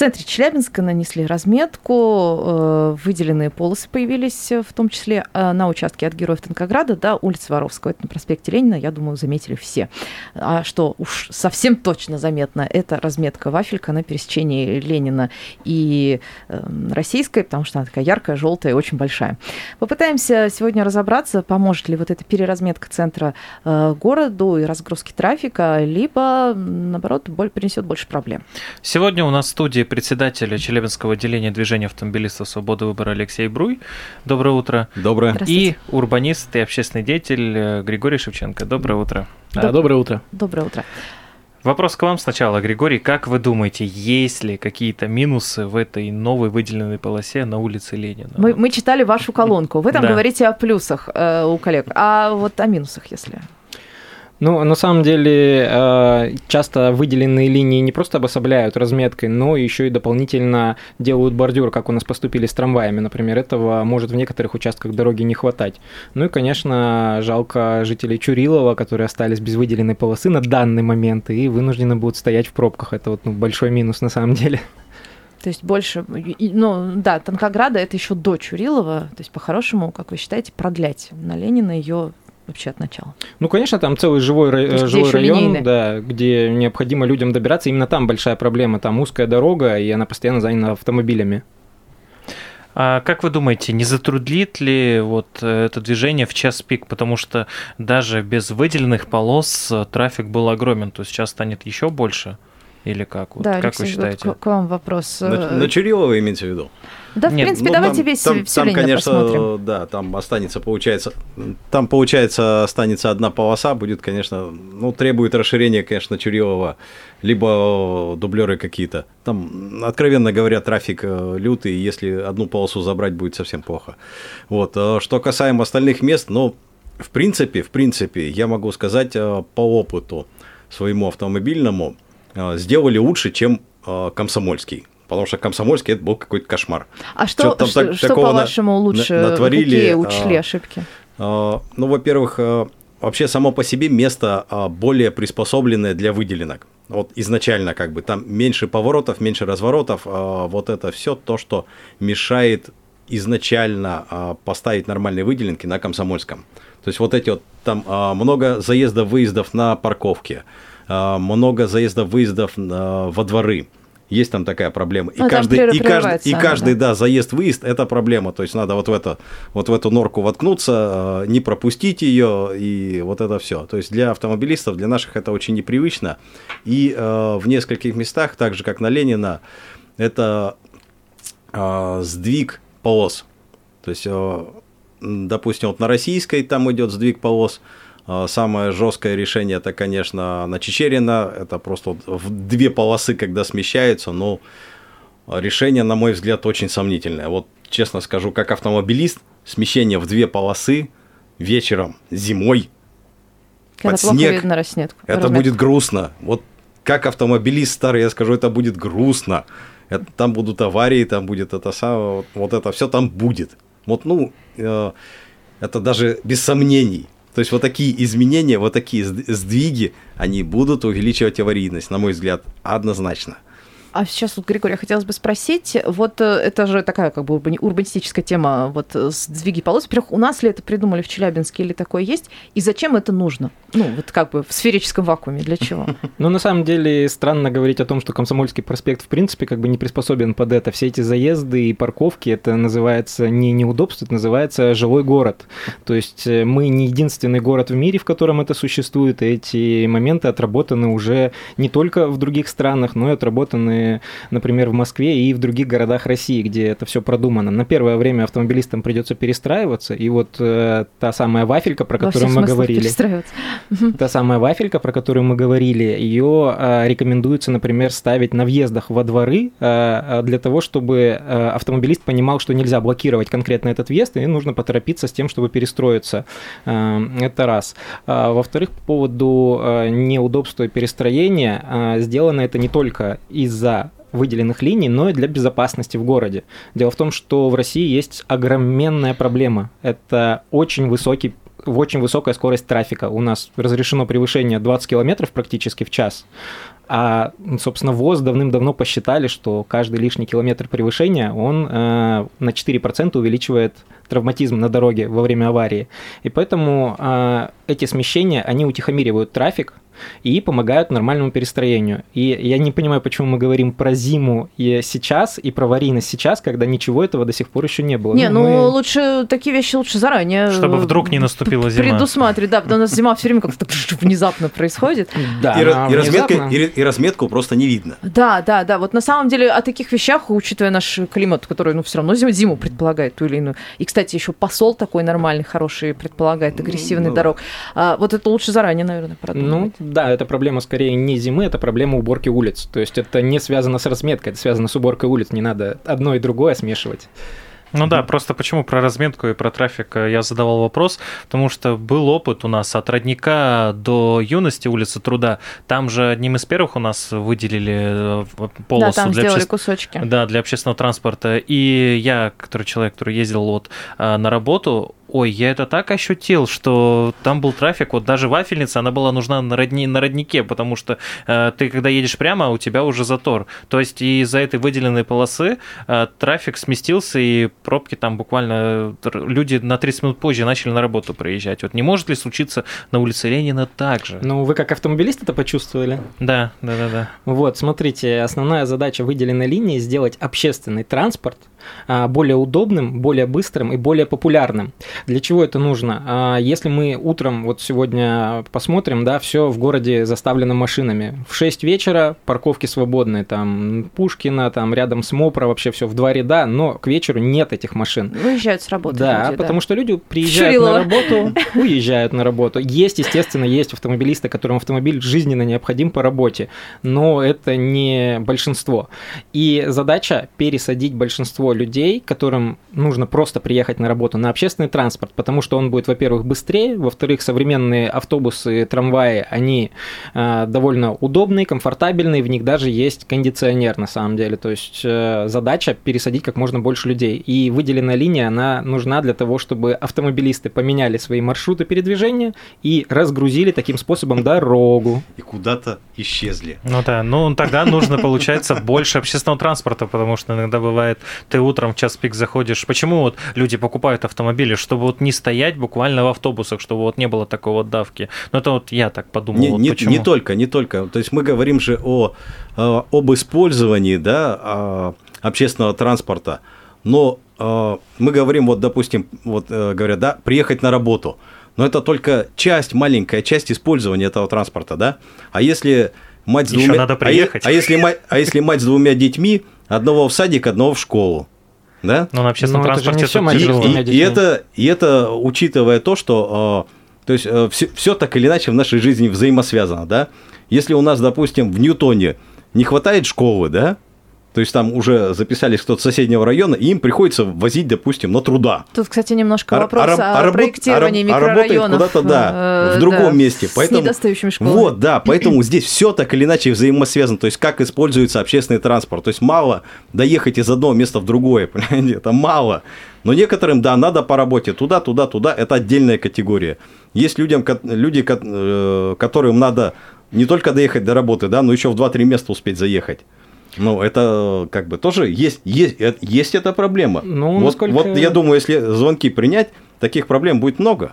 центре Челябинска нанесли разметку, э, выделенные полосы появились, э, в том числе э, на участке от Героев Танкограда до улицы Воровского. Это на проспекте Ленина, я думаю, заметили все. А что уж совсем точно заметно, это разметка вафелька на пересечении Ленина и Российской, потому что она такая яркая, желтая и очень большая. Попытаемся сегодня разобраться, поможет ли вот эта переразметка центра городу и разгрузки трафика, либо, наоборот, принесет больше проблем. Сегодня у нас в студии председатель Челябинского отделения движения автомобилистов «Свободы выбора» Алексей Бруй. Доброе утро. Доброе. И урбанист и общественный деятель э, Григорий Шевченко. Доброе утро. А, Доброе утро. Доброе утро. Вопрос к вам сначала, Григорий. Как вы думаете, есть ли какие-то минусы в этой новой выделенной полосе на улице Ленина? Мы, мы читали вашу колонку. Вы там говорите о плюсах э, у коллег, а вот о минусах, если. Ну, на самом деле, э, часто выделенные линии не просто обособляют разметкой, но еще и дополнительно делают бордюр, как у нас поступили с трамваями, например. Этого может в некоторых участках дороги не хватать. Ну и, конечно, жалко жителей Чурилова, которые остались без выделенной полосы на данный момент и вынуждены будут стоять в пробках. Это вот ну, большой минус на самом деле. То есть больше, ну да, Танкограда это еще до Чурилова, то есть по-хорошему, как вы считаете, продлять на Ленина ее вообще от начала. Ну, конечно, там целый живой, То живой район, линейный. да, где необходимо людям добираться. Именно там большая проблема. Там узкая дорога, и она постоянно занята автомобилями. А как вы думаете, не затруднит ли вот э, это движение в час пик? Потому что даже без выделенных полос э, трафик был огромен, то сейчас станет еще больше? Или как? Вот, да, как Алексей, вы вот считаете? к, к вам вопрос. На, на Чурилова имеете в виду? Да, в Нет, принципе, Ну, давайте там- весь там, все там, конечно, посмотрим. да, там останется, получается, там, получается, останется одна полоса, будет, конечно, ну, требует расширения, конечно, Чурилова, либо дублеры какие-то. Там, откровенно говоря, трафик э, лютый, если одну полосу забрать, будет совсем плохо. Вот, э, что касаемо остальных мест, ну, в принципе, в принципе, я могу сказать э, по опыту своему автомобильному, сделали лучше, чем Комсомольский. Потому что Комсомольский это был какой-то кошмар. А чё что, там что, так- что, такого на- по-вашему, лучше? на- натворили, Какие а, учли ошибки? А, Ну, во-первых, а, вообще само по себе место а, более приспособленное для выделенок. Вот изначально как бы там меньше поворотов, меньше разворотов, вот это все то, что мешает изначально поставить нормальные выделенки на Комсомольском. То есть вот эти вот там много заездов, выездов на парковке, много заездов, выездов а, во дворы. Есть там такая проблема. И там каждый, и каждый, и каждый да. да, заезд-выезд это проблема. То есть надо вот в, это, вот в эту норку воткнуться, э, не пропустить ее, и вот это все. То есть для автомобилистов, для наших это очень непривычно. И э, в нескольких местах, так же как на Ленина, это э, сдвиг полос. То есть, э, допустим, вот на российской там идет сдвиг полос. Э, Самое жесткое решение это, конечно, на Чечерина. Это просто в две полосы, когда смещаются. Но решение, на мой взгляд, очень сомнительное. Вот честно скажу, как автомобилист, смещение в две полосы вечером, зимой, Когда под снег, видно разметку. это разметку. будет грустно. Вот как автомобилист старый, я скажу, это будет грустно. Это- там будут аварии, там будет это самое, вот, вот это все там будет. Вот, ну, э, это даже без сомнений. То есть вот такие изменения, вот такие сд- сдвиги, они будут увеличивать аварийность, на мой взгляд, однозначно. А сейчас, вот, Григорий, хотелось бы спросить, вот э, это же такая как бы урбани- урбанистическая тема, вот э, сдвиги полос. Во-первых, у нас ли это придумали в Челябинске или такое есть? И зачем это нужно? Ну, вот как бы в сферическом вакууме, для чего? Ну, на самом деле, странно говорить о том, что Комсомольский проспект, в принципе, как бы не приспособен под это. Все эти заезды и парковки, это называется не неудобство, это называется жилой город. То есть э, мы не единственный город в мире, в котором это существует, и эти моменты отработаны уже не только в других странах, но и отработаны например, в Москве и в других городах России, где это все продумано. На первое время автомобилистам придется перестраиваться, и вот э, та самая вафелька, про Во которую мы говорили, та самая вафелька, про которую мы говорили, ее э, рекомендуется, например, ставить на въездах во дворы э, для того, чтобы э, автомобилист понимал, что нельзя блокировать конкретно этот въезд, и нужно поторопиться с тем, чтобы перестроиться. Э, Это раз. А, Во-вторых, по поводу э, неудобства перестроения, э, сделано это не только из-за выделенных линий, но и для безопасности в городе. Дело в том, что в России есть огроменная проблема. Это очень высокий в очень высокая скорость трафика. У нас разрешено превышение 20 километров практически в час. А, собственно, ВОЗ давным-давно посчитали, что каждый лишний километр превышения, он э, на 4% увеличивает травматизм на дороге во время аварии. И поэтому э, эти смещения, они утихомиривают трафик, и помогают нормальному перестроению. И я не понимаю, почему мы говорим про зиму и сейчас, и про аварийность сейчас, когда ничего этого до сих пор еще не было. Не, ну мы- лучше такие вещи лучше заранее. Чтобы э, вдруг не наступила зима. Предусматривать, да, потому что зима все время как-то внезапно происходит. Да, и, и разметка, и, и разметку просто не видно. Да, да, да. Вот на самом деле о таких вещах, учитывая наш климат, который, ну, все равно зиму, зиму предполагает ту или иную. И, кстати, еще посол такой нормальный, хороший предполагает агрессивный Ну, дорог. А, вот это лучше заранее, наверное, Ну, продумать. Да, это проблема скорее не зимы, это проблема уборки улиц. То есть это не связано с разметкой, это связано с уборкой улиц. Не надо одно и другое смешивать. Ну да, просто почему про разметку и про трафик э, я задавал вопрос, потому что был опыт у нас от родника до юности улицы Труда. Там же одним из первых у нас выделили э, полосу да, там для обществ- кусочки. Да, для общественного транспорта. И я, который человек, который ездил вот а, на работу, ой, я это так ощутил, что там был трафик, вот даже вафельница, она была нужна на, родни, на роднике, потому что э, ты, когда едешь прямо, у тебя уже затор. То есть из-за этой выделенной полосы э, трафик сместился, и пробки там буквально э, люди на 30 минут позже начали на работу приезжать. Вот не может ли случиться на улице Ленина так же? Ну, вы как автомобилист это почувствовали? Да, да, да, да. Вот, смотрите, основная задача выделенной линии – сделать общественный транспорт более удобным, более быстрым и более популярным. Для чего это нужно? А, Если мы утром, вот сегодня посмотрим, да, все в городе заставлено машинами. В 6 вечера парковки свободные, там Пушкина, там рядом с МОПРа, вообще все в два ряда, но к вечеру нет этих машин. Выезжают с работы. Да, люди, потому что люди приезжают Шурилова. на работу, уезжают на работу. Есть, естественно, есть автомобилисты, которым автомобиль жизненно необходим по работе, но это не большинство. И задача пересадить большинство людей, которым нужно просто приехать на работу, на общественный транспорт, потому что он будет, во-первых, быстрее, во-вторых, современные автобусы, трамваи, они э, довольно удобные, комфортабельные, в них даже есть кондиционер на самом деле. То есть э, задача пересадить как можно больше людей. И выделенная линия, она нужна для того, чтобы автомобилисты поменяли свои маршруты передвижения и разгрузили таким способом дорогу. И куда-то исчезли. Ну да, ну тогда нужно, получается, больше общественного транспорта, потому что иногда бывает, ты утром в час пик заходишь. Почему вот люди покупают автомобили? Чтобы вот не стоять буквально в автобусах, чтобы вот не было такой вот давки. Ну это вот я так подумал. Не, вот не- почему. не только, не только. То есть мы говорим же о, об использовании да, а, общественного транспорта, но э, мы говорим, вот, допустим, вот э, говорят, да, приехать на работу. Но это только часть, маленькая часть использования этого транспорта, да? А если мать с Ещё двумя... надо а приехать. А, если мать, а если мать с двумя детьми, одного в садик, одного в школу, да? Ну, на общественном Ну, это же транспорте не это И, тяжело. двумя и- и детьми. это, и это учитывая то, что э, то есть все, так или иначе в нашей жизни взаимосвязано, да? Если у нас, допустим, в Ньютоне не хватает школы, да? То есть там уже записались кто-то с соседнего района, и им приходится возить, допустим, на труда. Тут, кстати, немножко А- вопрос а раб- о а проектировании а раб- а микрорайонов. куда-то, да, э, в другом да, месте. С Поэтому- недостающими школами. Вот, да, поэтому здесь все так или иначе взаимосвязано. То есть как используется общественный транспорт. То есть мало доехать из одного места в другое, понимаете, это мало. Но некоторым, да, надо по работе туда, туда, туда, это отдельная категория. Есть людям, люди, э, которым надо не только доехать до работы, да, но еще в 2-3 места успеть заехать. Ну, это как бы тоже есть, есть, э, есть эта проблема. Ну, вот, насколько- вот я думаю, если звонки принять, таких проблем будет много.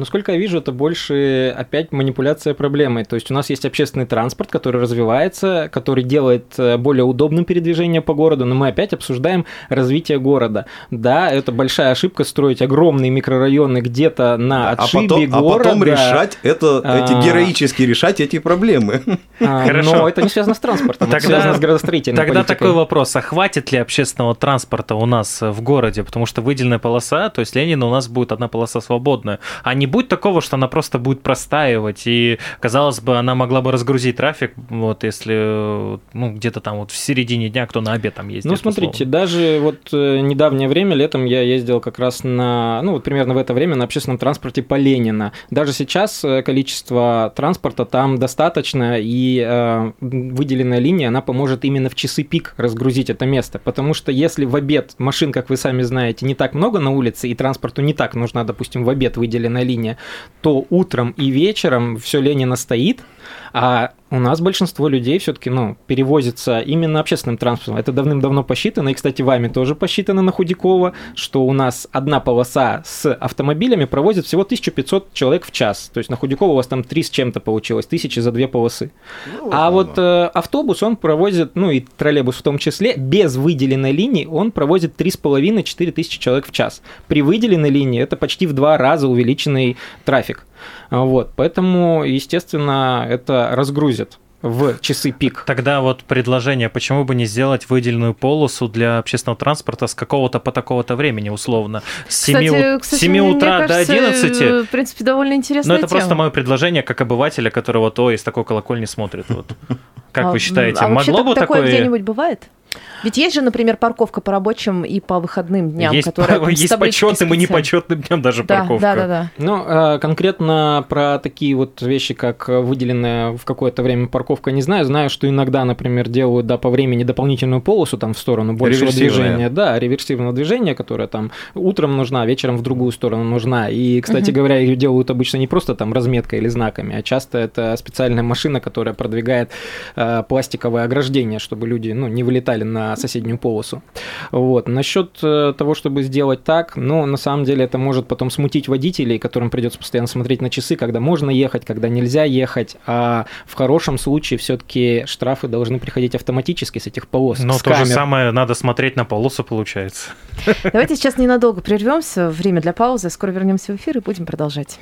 Насколько я вижу, это больше опять манипуляция проблемой. То есть у нас есть общественный транспорт, который развивается, который делает э, более удобным передвижение по городу, но мы опять обсуждаем развитие города. Да, это большая ошибка строить огромные микрорайоны где-то на а отшибе потом, а города. потом решать это, эти А. героически решать эти проблемы. А, Хорошо. Но это не связано с транспортом, это связано с градостроительной Тогда политикой. такой вопрос, а хватит ли общественного транспорта у нас в городе? Потому что выделенная полоса, то есть Ленина у нас будет одна полоса свободная. А не будет такого, что она просто будет простаивать, и, казалось бы, она могла бы разгрузить трафик, вот если ну, где-то там вот в середине дня кто на обед там ездит. Ну, смотрите, условно. даже вот э, недавнее время, летом я ездил как раз на, ну, вот примерно в это время на общественном транспорте по Ленина. Даже сейчас э, количество транспорта там достаточно, и э, выделенная линия, она поможет именно в часы пик разгрузить это место. Потому что если в обед машин, как вы сами знаете, не так много на улице, и транспорту не так нужна, допустим, в обед выделенная линия, то утром и вечером все Ленина стоит, а у нас большинство людей все-таки, ну, перевозится именно общественным транспортом. Это давным-давно посчитано, и, кстати, вами тоже посчитано на Худякова, что у нас одна полоса с автомобилями провозит всего 1500 человек в час. То есть на Худякова у вас там 3 с чем-то получилось, тысячи за две полосы. а вот э, автобус он провозит, ну и троллейбус в том числе, без выделенной линии он провозит 3,5-4 тысячи человек в час. При выделенной линии это почти в два раза увеличенный трафик. Вот, поэтому, естественно, это разгрузит в часы пик. Тогда вот предложение, почему бы не сделать выделенную полосу для общественного транспорта с какого-то по такого-то времени, условно, с 7, Кстати, у- кстати, 7 мне утра кажется, до 11. э, В принципе, довольно Но интересная это просто тема. мое предложение как обывателя, который вот, ой, из такой колокольни смотрит. Вот. Как А, вы считаете, а вообще могло бы так- такое такое... где-нибудь бывает? Ведь есть же, например, парковка по рабочим и по выходным дням, есть которая по- есть почетным и непочетным днем даже Да, парковка. да, да, да. Ну, э, конкретно про такие вот вещи, как выделенная в какое-то время парковка, не знаю. Знаю, что иногда, например, делают, да, по времени дополнительную полосу там в сторону большего движения. Да, реверсивного движения, которое там утром нужна, а вечером в другую сторону нужна. И, кстати Мгм. говоря, ее делают обычно не просто там разметкой или знаками, а часто это специальная машина, которая продвигает э, пластиковое ограждение, чтобы люди, ну, не вылетали на соседнюю полосу. Вот. Насчет э, того, чтобы сделать так, ну, на самом деле это может потом смутить водителей, которым придется постоянно смотреть на часы, когда можно ехать, когда нельзя ехать. А в хорошем случае все-таки штрафы должны приходить автоматически с этих полос. Но с то же камер. самое надо смотреть на полосу, получается. Давайте сейчас ненадолго прервемся. Время для паузы. Скоро вернемся в эфир и будем продолжать.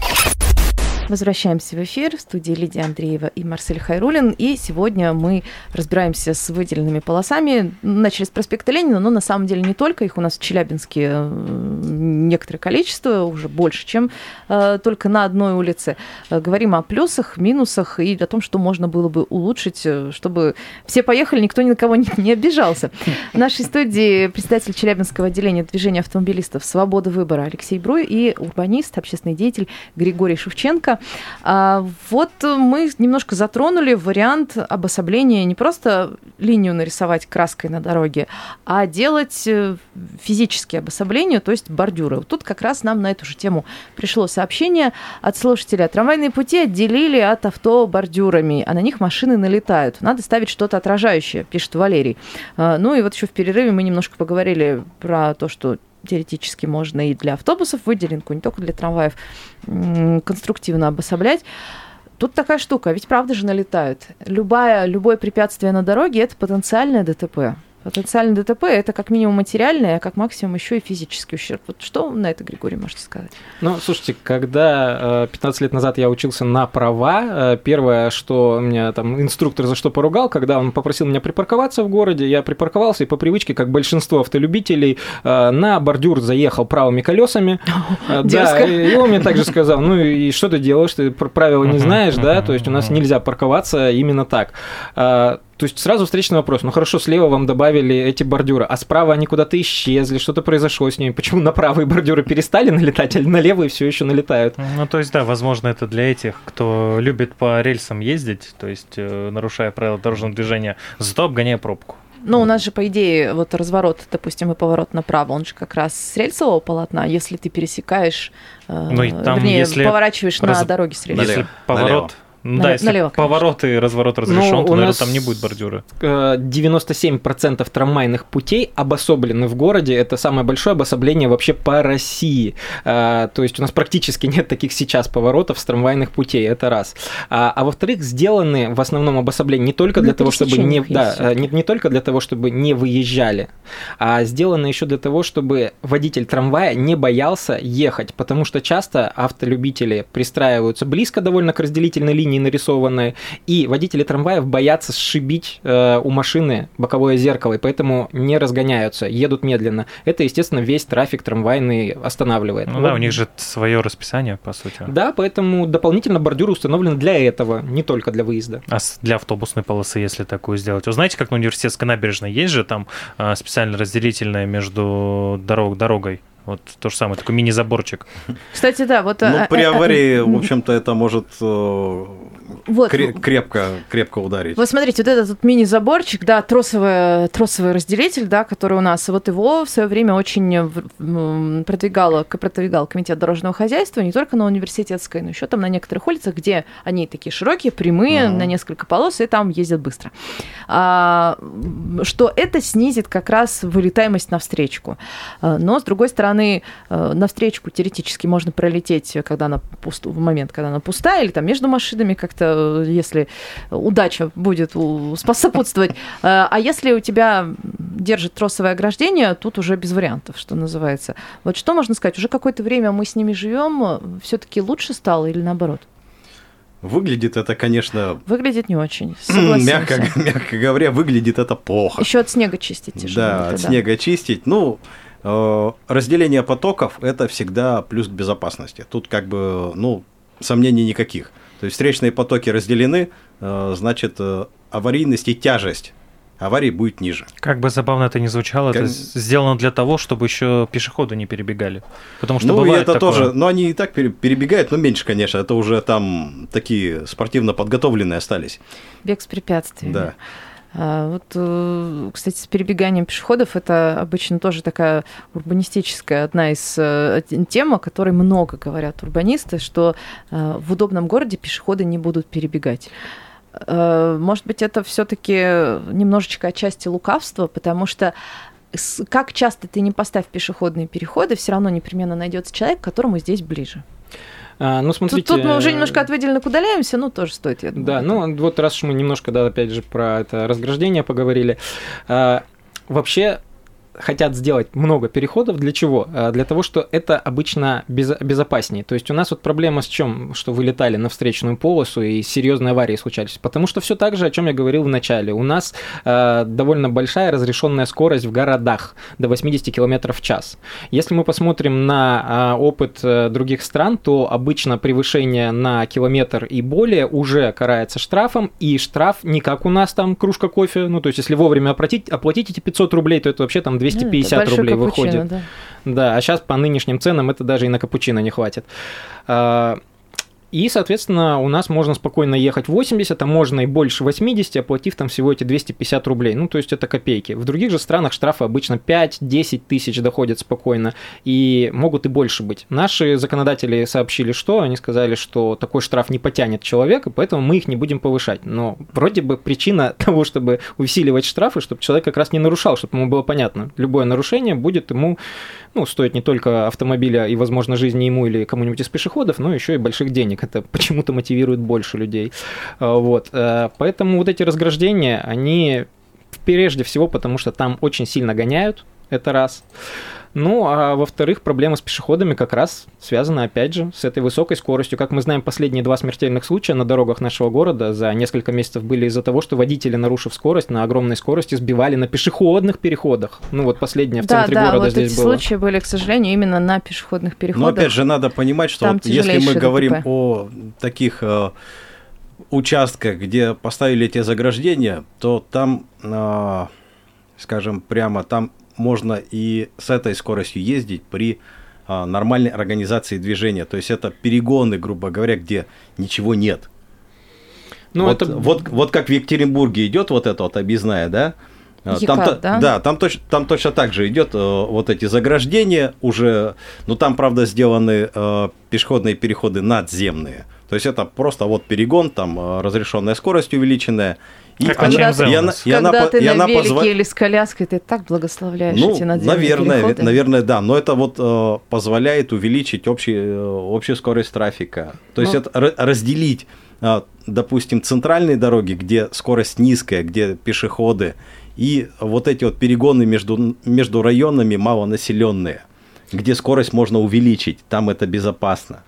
Возвращаемся в эфир в студии Лидия Андреева и Марсель Хайрулин. И сегодня мы разбираемся с выделенными полосами. Начали с проспекта Ленина, но на самом деле не только. Их у нас в Челябинске э, некоторое количество, уже больше, чем э, только на одной улице. Э, Говорим о плюсах, минусах и о том, что можно было бы улучшить, чтобы все поехали, никто ни на кого не обижался. В нашей студии председатель Челябинского отделения движения автомобилистов «Свобода выбора» Алексей Бруй и урбанист, общественный деятель Григорий Шевченко. А, Вот мы немножко затронули вариант обособления не просто линию нарисовать краской на дороге, а делать э, физические обособления, то есть бордюры. Вот тут как раз нам на эту же тему пришло сообщение от слушателя. Трамвайные пути отделили от авто бордюрами, а на них машины налетают. Надо ставить что-то отражающее, пишет Валерий. А, Ну и вот еще в перерыве мы немножко поговорили про то, что теоретически можно и для автобусов выделенку, не только для трамваев, конструктивно обособлять. Тут такая штука, ведь правда же налетают. Любая, любое препятствие на дороге – это потенциальное ДТП. Потенциальное ДТП – это как минимум материальное, а как максимум еще и физический ущерб. Вот что на это, Григорий, можете сказать? Ну, слушайте, когда э, 15 лет назад я учился на права, э, первое, что меня там инструктор за что поругал, когда он попросил меня припарковаться в городе, я припарковался и по привычке, как большинство автолюбителей, э, на бордюр заехал правыми колесами. Э, Да, и он мне также сказал, ну и что ты делаешь, ты пр- правила не знаешь, да, то есть у нас нельзя парковаться именно так. То есть сразу встречный вопрос. Ну хорошо, слева вам добавили эти бордюры, а справа они куда-то исчезли, что-то произошло с ними. Почему на правые бордюры перестали налетать, а на левые все еще налетают? Ну, то есть, да, возможно, это для этих, кто любит по рельсам ездить, то есть, э, нарушая правила дорожного движения, зато обгоняя пробку. Ну, у нас же, по идее, вот разворот, допустим, и поворот направо, он же как раз с рельсового полотна, если ты пересекаешь, э, Ну и там, вернее, если поворачиваешь на раз- дороге с рельсом. Если Налево. Ну да, если налево, поворот и разворот разрешен, Ну, то, наверное, там не будет бордюра. Э, 97% трамвайных путей обособлены в городе. Это самое большое обособление вообще по России. Э, То есть у нас практически нет таких сейчас поворотов с трамвайных путей. Это раз. А, а во-вторых, сделаны в основном обособления не только для На того, чтобы не, да, э, не, не только для того, чтобы не выезжали, а сделано еще для того, чтобы водитель трамвая не боялся ехать, потому что часто автолюбители пристраиваются близко довольно к разделительной линии нарисованной, и водители трамваев боятся сшибить э, у машины боковое зеркало, и поэтому не разгоняются, едут медленно. Это, естественно, весь трафик трамвайный останавливает. Ну да, Вот. у них же свое расписание, по сути. Да, поэтому дополнительно бордюры установлены для этого, не только для выезда. А для автобусной полосы, если такую сделать? Вы знаете, как на университетской набережной есть же там а, специально разделительная между дорог, дорогой? Вот то же самое, такой мини-заборчик. Кстати, да, вот... Ну, а, при а, а, аварии, м, в общем-то, это может э, вот, кре- крепко, крепко ударить. Вот смотрите, вот этот вот мини-заборчик, да, тросовый, тросовый разделитель, да, который у нас, вот его в свое время очень продвигало, продвигал комитет дорожного хозяйства, не только на университетской, но еще там на некоторых улицах, где они такие широкие, прямые, Ага. на несколько полос, и там ездят быстро. А, что это снизит как раз вылетаемость на встречку. А, Но, с другой стороны, э, на встречку теоретически можно пролететь, когда она пуст... в момент, когда она пустая, или там между машинами как-то, э, если удача будет сопутствовать. Э, А если у тебя держит тросовое ограждение, тут уже без вариантов, что называется. Вот что можно сказать? Уже какое-то время мы с ними живем, все-таки лучше стало или наоборот? Выглядит это, конечно, Выглядит не очень. Мягко, мягко говоря, выглядит это плохо. Еще от снега чистить тяжело. Да, от снега чистить. Ну, э, разделение потоков – это всегда плюс к безопасности. Тут как бы, ну, сомнений никаких. То есть встречные потоки разделены, э, значит, э, аварийность и тяжесть аварии будет ниже. Как бы забавно это ни звучало, это Как- с- сделано для того, чтобы еще пешеходы не перебегали. Потому что ну, и бывает это такое. тоже, но они и так пере- перебегают, но меньше, конечно. Это уже там такие спортивно подготовленные остались. Бег с препятствиями. Да. А, Вот, э, кстати, с перебеганием пешеходов это обычно тоже такая урбанистическая одна из э, тем, о которой много говорят урбанисты, что э, в удобном городе пешеходы не будут перебегать. Может быть, это все-таки немножечко отчасти лукавство, потому что как часто ты не поставь пешеходные переходы, все равно непременно найдется человек, которому здесь ближе. А, ну, Тут, смотрите, тут мы уже немножко от выделенных удаляемся, ну тоже стоит, я думаю. Да, ну вот раз уж мы немножко, да, опять же, про это разграждение поговорили. а, вообще хотят сделать много переходов. Для чего? А, Для того, что это обычно без- безопаснее. То есть у нас вот проблема с чем, что вылетали на встречную полосу и серьезные аварии случались. Потому что все так же, о чем я говорил в начале. У нас а, довольно большая разрешенная скорость в городах до 80 км в час. Если мы посмотрим на а, опыт э, других стран, то обычно превышение на километр и более уже карается штрафом, и штраф не как у нас там кружка кофе, ну то есть если вовремя оплатить, оплатить эти 500 рублей, то это вообще там Ну, это 250 большой рублей капучино, выходит. да. Да, а сейчас по нынешним ценам это даже и на капучино не хватит. А, И, соответственно, у нас можно спокойно ехать 80, а можно и больше 80, оплатив там всего эти 250 рублей. Ну, то есть это копейки. В других же странах штрафы обычно 5-10 тысяч доходят спокойно, и могут и больше быть. Наши законодатели сообщили, что они сказали, что такой штраф не потянет человека, поэтому мы их не будем повышать. Но вроде бы причина того, чтобы усиливать штрафы, чтобы человек как раз не нарушал, чтобы ему было понятно. Любое нарушение будет ему ну, стоит не только автомобиля и, возможно, жизни ему или кому-нибудь из пешеходов, но еще и больших денег. Это почему-то мотивирует больше людей. А, Вот. э, Поэтому вот эти разграждения, они прежде всего потому, что там очень сильно гоняют, это раз. Ну, а во-вторых, проблема с пешеходами как раз связана, опять же, с этой высокой скоростью. Как мы знаем, последние два смертельных случая на дорогах нашего города за несколько месяцев были из-за того, что водители, нарушив скорость, на огромной скорости сбивали на пешеходных переходах. Ну, вот последнее в да, центре да, города вот здесь эти было. случаи были, к сожалению, именно на пешеходных Но переходах. опять же, надо понимать, что вот если мы тяжелейшее говорим ДТП. о таких э, участках, где поставили эти заграждения, то там, э, скажем прямо, там можно и с этой скоростью ездить при э, нормальной организации движения. То есть это перегоны, грубо говоря, где ничего нет. Ну, вот, это вот, вот как в Екатеринбурге идет вот эта вот объездная, да, А, Яка, Там, то- да? да, там, точ- там точно так же идет э, вот эти заграждения уже, ну там, правда, сделаны э, пешеходные переходы надземные. То есть это просто вот перегон, там э, разрешенная скорость увеличенная. И Как она- на ЧМЗ и она- и она Когда по- ты и на она велике позва- или с коляской, ты так благословляешь ну, эти надземные наверное, переходы. наверное, да. Но это вот э, позволяет увеличить общий, э, общую скорость трафика. То есть Ну. это ра- разделить, э, допустим, центральные дороги, где скорость низкая, где пешеходы, и вот эти вот перегоны между, между районами малонаселенные, где скорость можно увеличить, там это безопасно.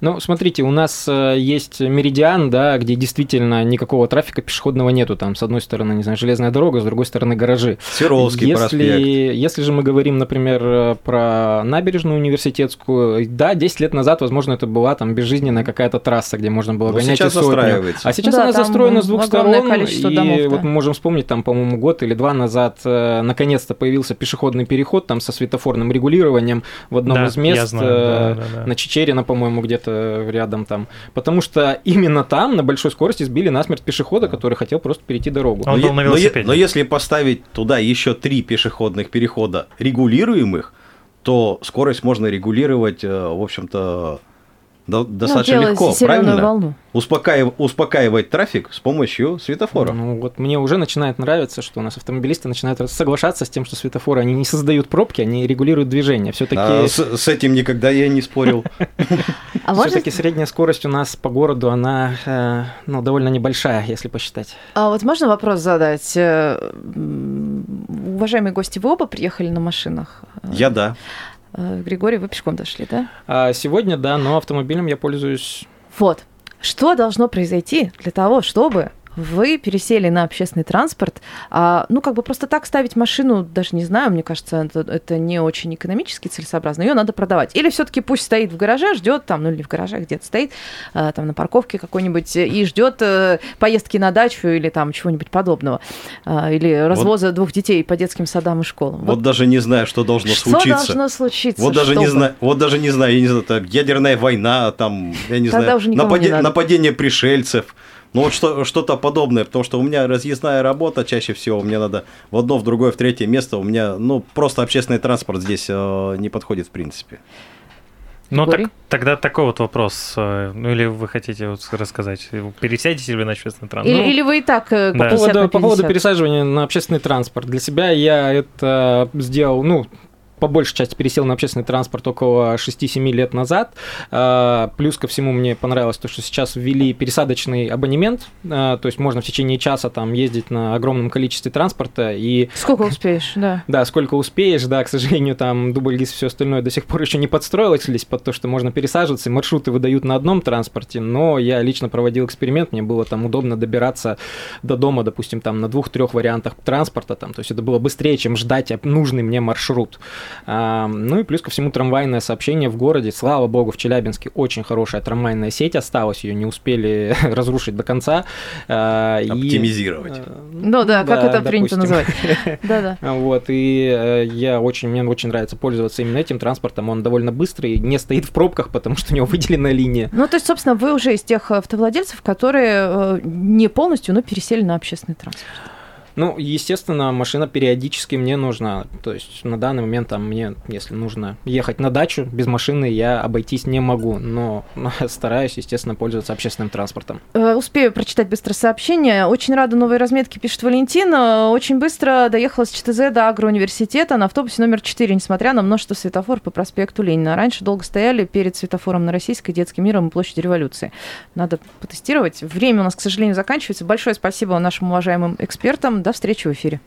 Ну, смотрите, у нас э, есть меридиан, да, где действительно никакого трафика пешеходного нету. Там, с одной стороны, не знаю, железная дорога, с другой стороны, гаражи. Свердловский если, проспект. Если же мы говорим, например, э, про набережную университетскую, да, 10 лет назад, возможно, это была там безжизненная какая-то трасса, где можно было Но гонять сейчас и сотню. застраивается. А сейчас Да, она застроена с двух сторон, количество и домов, да. вот мы можем вспомнить, там, по-моему, год или два назад э, наконец-то появился пешеходный переход там со светофорным регулированием в одном Да, из мест, я знаю, э, да, да, да. на Чечерина, по-моему, где-то рядом там. Потому что именно там на большой скорости сбили насмерть пешехода, который хотел просто перейти дорогу. Он но, был на но велосипеде. но если поставить туда еще три пешеходных перехода регулируемых, то скорость можно регулировать, э, в общем-то, достаточно ну, легко, правильно? волну. Успокаив- успокаивать трафик с помощью светофора. Ну вот мне уже начинает нравиться, что у нас автомобилисты начинают соглашаться с тем, что светофоры они не создают пробки, они регулируют движение. Все-таки А с, с этим никогда я не спорил. А все-таки средняя скорость у нас по городу она э, ну довольно небольшая, если посчитать. А вот можно вопрос задать? Э, Уважаемые гости, вы оба приехали на машинах? Я да. Э, Григорий, вы пешком дошли, да? А сегодня, да, но автомобилем я пользуюсь. Вот. Что должно произойти для того, чтобы вы пересели на общественный транспорт, а, ну, как бы просто так ставить машину, даже не знаю, мне кажется, это, это не очень экономически целесообразно, ее надо продавать. Или все-таки пусть стоит в гараже, ждет там, ну, или в гараже где-то стоит, а, там на парковке какой-нибудь, и ждет э, поездки на дачу или там чего-нибудь подобного, А, или развоза двух детей по детским садам и школам. Вот даже не знаю, что должно что случиться. должно случиться? Вот даже не знаю, вот даже не знаю, я не знаю, так, ядерная война, там, я не Тогда знаю, никому не нападение пришельцев. Ну вот что, что-то подобное, потому что у меня разъездная работа чаще всего, мне надо в одно, в другое, в третье место, у меня, ну, просто общественный транспорт здесь э, не подходит в принципе. Ну, так, тогда такой вот вопрос. э, Ну, или вы хотите вот рассказать, пересядете ли вы на общественный транспорт? Или, Ну, или вы и так э, Да. По 50 поводу, по поводу 50? пересаживания на общественный транспорт. Для себя я это сделал, ну, по большей части пересел на общественный транспорт около 6-7 лет назад. А, Плюс ко всему мне понравилось то, что сейчас ввели пересадочный абонемент, а, то есть можно в течение часа там ездить на огромном количестве транспорта и Сколько успеешь, да. да, сколько успеешь, да, к сожалению, там дубль и все остальное до сих пор еще не подстроилось под то, что можно пересаживаться, и маршруты выдают на одном транспорте, но я лично проводил эксперимент, мне было там удобно добираться до дома, допустим, там на двух-трех вариантах транспорта, там, то есть это было быстрее, чем ждать нужный мне маршрут. Ну и плюс ко всему трамвайное сообщение в городе, слава богу, в Челябинске очень хорошая трамвайная сеть осталась, ее не успели разрушить до конца. А, и- Оптимизировать. э, Ну да, как это принято допустим. называть. Да-да. Вот, и э, я очень, мне очень нравится пользоваться именно этим транспортом. Он довольно быстрый, не стоит в пробках, потому что у него выделенная линия. Ну, то есть, собственно, вы уже из тех автовладельцев, которые э, не полностью, но пересели на общественный транспорт. Ну, естественно, машина периодически мне нужна. То есть на данный момент там мне, если нужно ехать на дачу, без машины я обойтись не могу. Но стараюсь, естественно, пользоваться общественным транспортом. Э, Успею прочитать быстро сообщение. Очень рада новой разметке, пишет Валентин. Э, Очень быстро доехала с ЧТЗ до агроуниверситета на автобусе номер 4, несмотря на множество светофоров по проспекту Ленина. Раньше долго стояли перед светофором на Российской, Детским миром и площади Революции. Надо потестировать. Время у нас, к сожалению, заканчивается. Большое спасибо нашим уважаемым экспертам. До встречи в эфире.